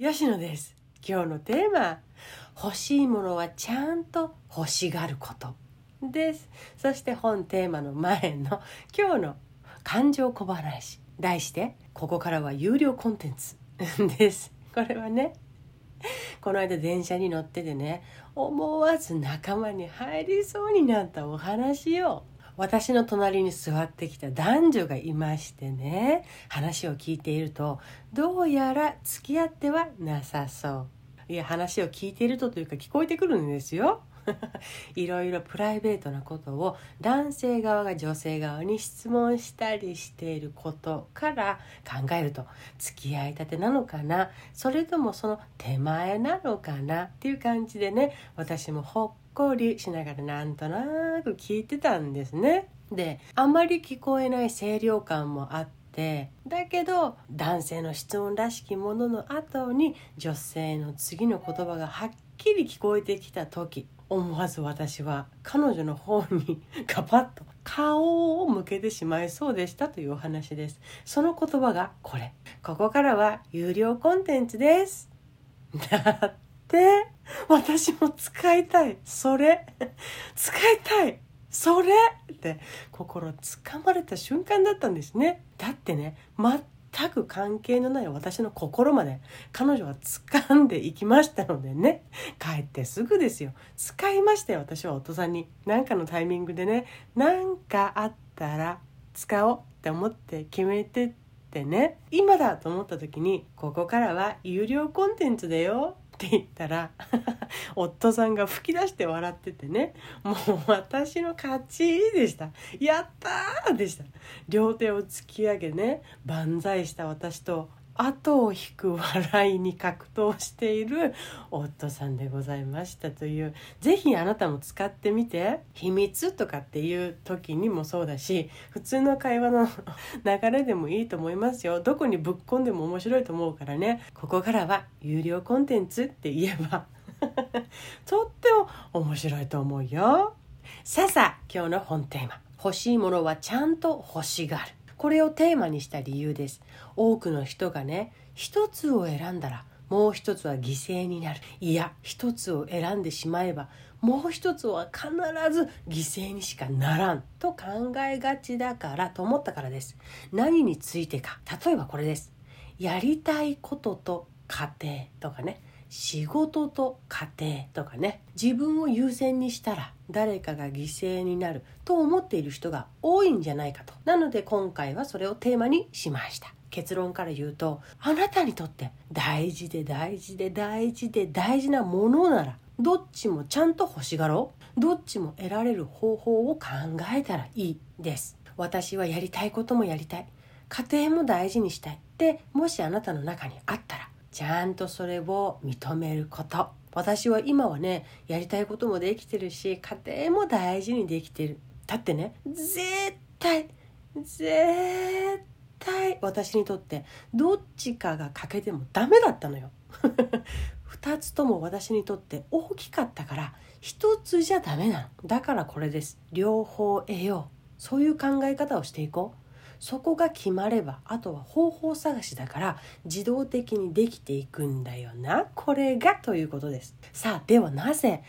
吉野です。今日のテーマ欲しいものはちゃんと欲しがることです。そして本テーマの前の今日の感情小話。題してここからは有料コンテンツです。これはねこの間電車に乗っててね思わず仲間に入りそうになったお話を私の隣に座ってきた男女がいましてね話を聞いているとどうやら付き合ってはなさそう。いや話を聞いているとというか聞こえてくるんですよ。いろいろプライベートなことを男性側が女性側に質問したりしていることから考えると付き合いたてなのかな？それともその手前なのかな？っていう感じでね私もほっこりしながらなんとなく聞いてたんですね。であまり聞こえない清涼感もあってだけど男性の質問らしきものの後に女性の次の言葉がはっきり聞こえてきた時思わず私は彼女の方に ガパッと顔を向けてしまいそうでしたというお話です。その言葉がこれ。ここからは有料コンテンツです。だって私も使いたい。それ。使いたい。それ。って心つかまれた瞬間だったんですね。だってね全く関係のない私の心まで彼女は掴んでいきましたのでね。帰ってすぐですよ。使いましたよ私はお父さんに。何かのタイミングでね。何かあったら使おうって思って決めてってね。今だと思った時にここからは有料コンテンツだよ。って言ったら 夫さんが吹き出して笑っててねもう私の勝ちでした。やったーでした。両手を突き上げね万歳した私と後を引く笑いに格闘している夫さんでございましたという。是非あなたも使ってみて。秘密とかっていう時にもそうだし普通の会話の流れでもいいと思いますよ。どこにぶっ込んでも面白いと思うからね。ここからは有料コンテンツって言えば。とっても面白いと思うよ。さあさあ今日の本テーマ。欲しいものはちゃんと欲しがる。これをテーマにした理由です。多くの人がね一つを選んだらもう一つは犠牲になる。いや一つを選んでしまえばもう一つは必ず犠牲にしかならん。と考えがちだからと思ったからです。何についてか。例えばこれです。やりたいことと家庭とかね。仕事と家庭とかね自分を優先にしたら誰かが犠牲になると思っている人が多いんじゃないかと。なので今回はそれをテーマにしました。結論から言うとあなたにとって大事で大事で大事で大事なものならどっちもちゃんと欲しがろう。どっちも得られる方法を考えたらいいです。私はやりたいこともやりたい。家庭も大事にしたい。ってもしあなたの中にあったちゃんとそれを認めること。私は今はねやりたいこともできてるし家庭も大事にできてる。だってね絶対絶対私にとってどっちかが欠けてもダメだったのよ。2つとも私にとって大きかったから1つじゃダメなの。だからこれです。両方得よう。そういう考え方をしていこう。そこが決まればあとは方法探しだから自動的にできていくんだよな。これがということです。さあではなぜ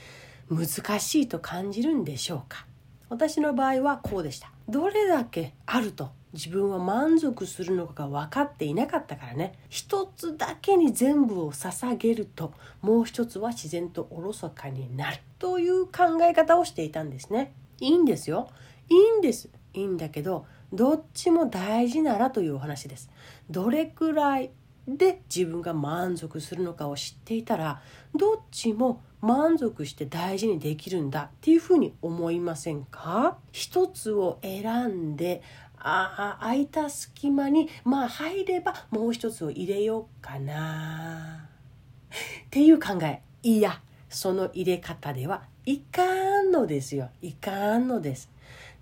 難しいと感じるんでしょうか。私の場合はこうでした。どれだけあると自分は満足するのかが分かっていなかったからね。一つだけに全部を捧げるともう一つは自然とおろそかになる。という考え方をしていたんですね。いいんですよ。いいんです。いいんだけどどっちも大事ならというお話です。どれくらいで自分が満足するのかを知っていたらどっちも満足して大事にできるんだっていうふうに思いませんか？一つを選んでああ空いた隙間にまあ入ればもう一つを入れようかな。っていう考え。いやその入れ方ではいかんのですよ。いかんのです。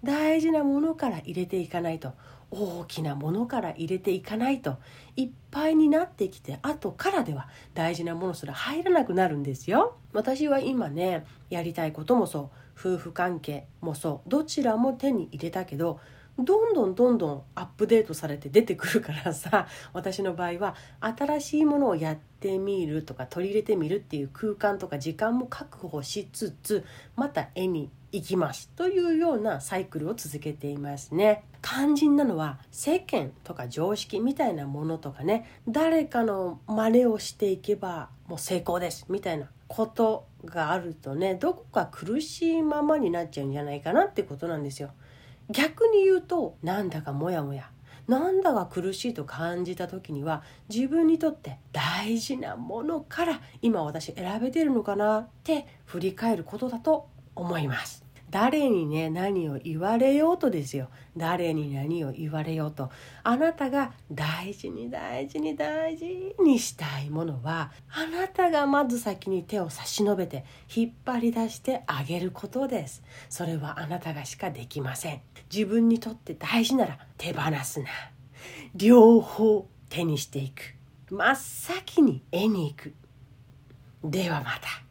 大事なものから入れていかないと大きなものから入れていかないといっぱいになってきて後からでは大事なものすら入らなくなるんですよ。私は今ねやりたいこともそう夫婦関係もそうどちらも手に入れたけどどんどんどんどんアップデートされて出てくるからさ私の場合は新しいものをやってみるとか取り入れてみるっていう空間とか時間も確保しつつまた絵に行きますというようなサイクルを続けていますね。肝心なのは世間とか常識みたいなものとかね。誰かの真似をしていけばもう成功ですみたいなことがあるとね。どこか苦しいままになっちゃうんじゃないかなってことなんですよ。逆に言うとなんだかモヤモヤ。なんだか苦しいと感じた時には自分にとって大事なものから今私選べてるのかなって振り返ることだと思います。誰にね何を言われようとですよ。誰に何を言われようと。あなたが大事に大事に大事にしたいものはあなたがまず先に手を差し伸べて引っ張り出してあげることです。それはあなたがしかできません。自分にとって大事なら手放すな。両方手にしていく。真っ先に絵に行く。ではまた。